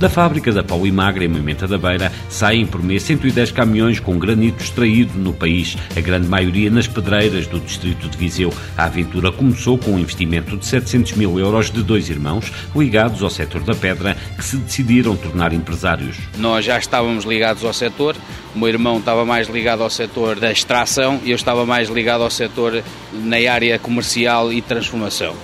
Da fábrica da Pau e Magra, em Moimenta da Beira, saem por mês 110 caminhões com granito extraído no país, a grande maioria nas pedreiras do distrito de Viseu. A aventura começou com um investimento de 700 mil euros de dois irmãos ligados ao setor da pedra que se decidiram tornar empresários. Nós já estávamos ligados ao setor, o meu irmão estava mais ligado ao setor da extração e eu estava mais ligado ao setor na área comercial e transformação.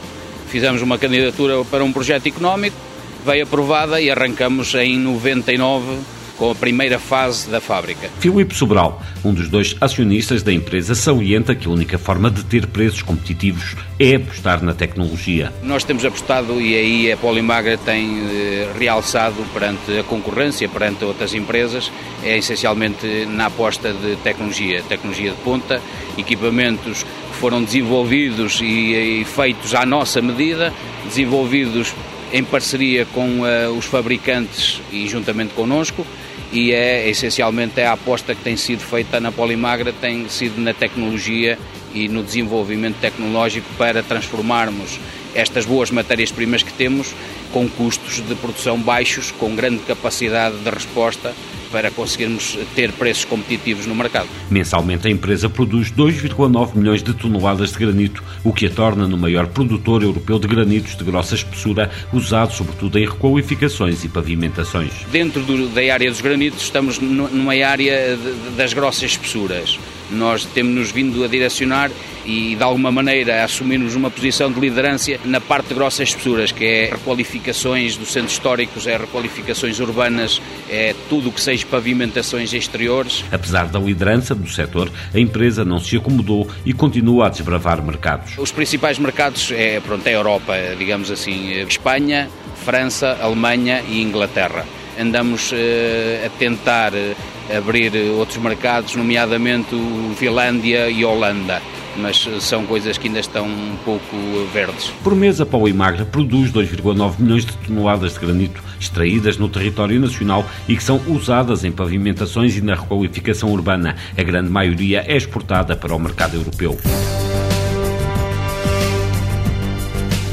Fizemos uma candidatura para um projeto económico veio aprovada e arrancamos em 99 com a primeira fase da fábrica. Filipe Sobral, um dos dois acionistas da empresa, salienta que a única forma de ter preços competitivos é apostar na tecnologia. Nós temos apostado e aí a Polimagra tem eh, realçado perante a concorrência, perante outras empresas, é essencialmente na aposta de tecnologia, tecnologia de ponta, equipamentos que foram desenvolvidos e, e feitos à nossa medida, desenvolvidos em parceria com uh, os fabricantes e juntamente connosco e é essencialmente é a aposta que tem sido feita na Polimagra tem sido na tecnologia e no desenvolvimento tecnológico para transformarmos estas boas matérias-primas que temos com custos de produção baixos, com grande capacidade de resposta para conseguirmos ter preços competitivos no mercado. Mensalmente, a empresa produz 2,9 milhões de toneladas de granito, o que a torna no maior produtor europeu de granitos de grossa espessura, usado sobretudo em requalificações e pavimentações. Dentro do, da área dos granitos, estamos numa área de, das grossas espessuras. Nós temos-nos vindo a direcionar e, de alguma maneira, assumirmos uma posição de liderança na parte de grossas espessuras, que é requalificações dos centros históricos, é requalificações urbanas, é tudo o que seja pavimentações exteriores. Apesar da liderança do setor, a empresa não se acomodou e continua a desbravar mercados. Os principais mercados é, pronto, é a Europa, digamos assim, Espanha, França, Alemanha e Inglaterra. Andamos uh, a tentar uh, abrir outros mercados, nomeadamente Finlândia e Holanda mas são coisas que ainda estão um pouco verdes. Por mês, a Pau produz 2,9 milhões de toneladas de granito extraídas no território nacional e que são usadas em pavimentações e na requalificação urbana. A grande maioria é exportada para o mercado europeu.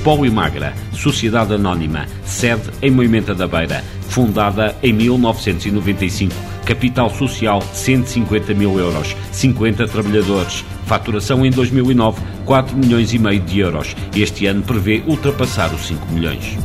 Pau e Magra, Sociedade Anónima, sede em Moimenta da Beira, fundada em 1995, capital social 150 mil euros, 50 trabalhadores, faturação em 2009 4 milhões e meio de euros. Este ano prevê ultrapassar os 5 milhões.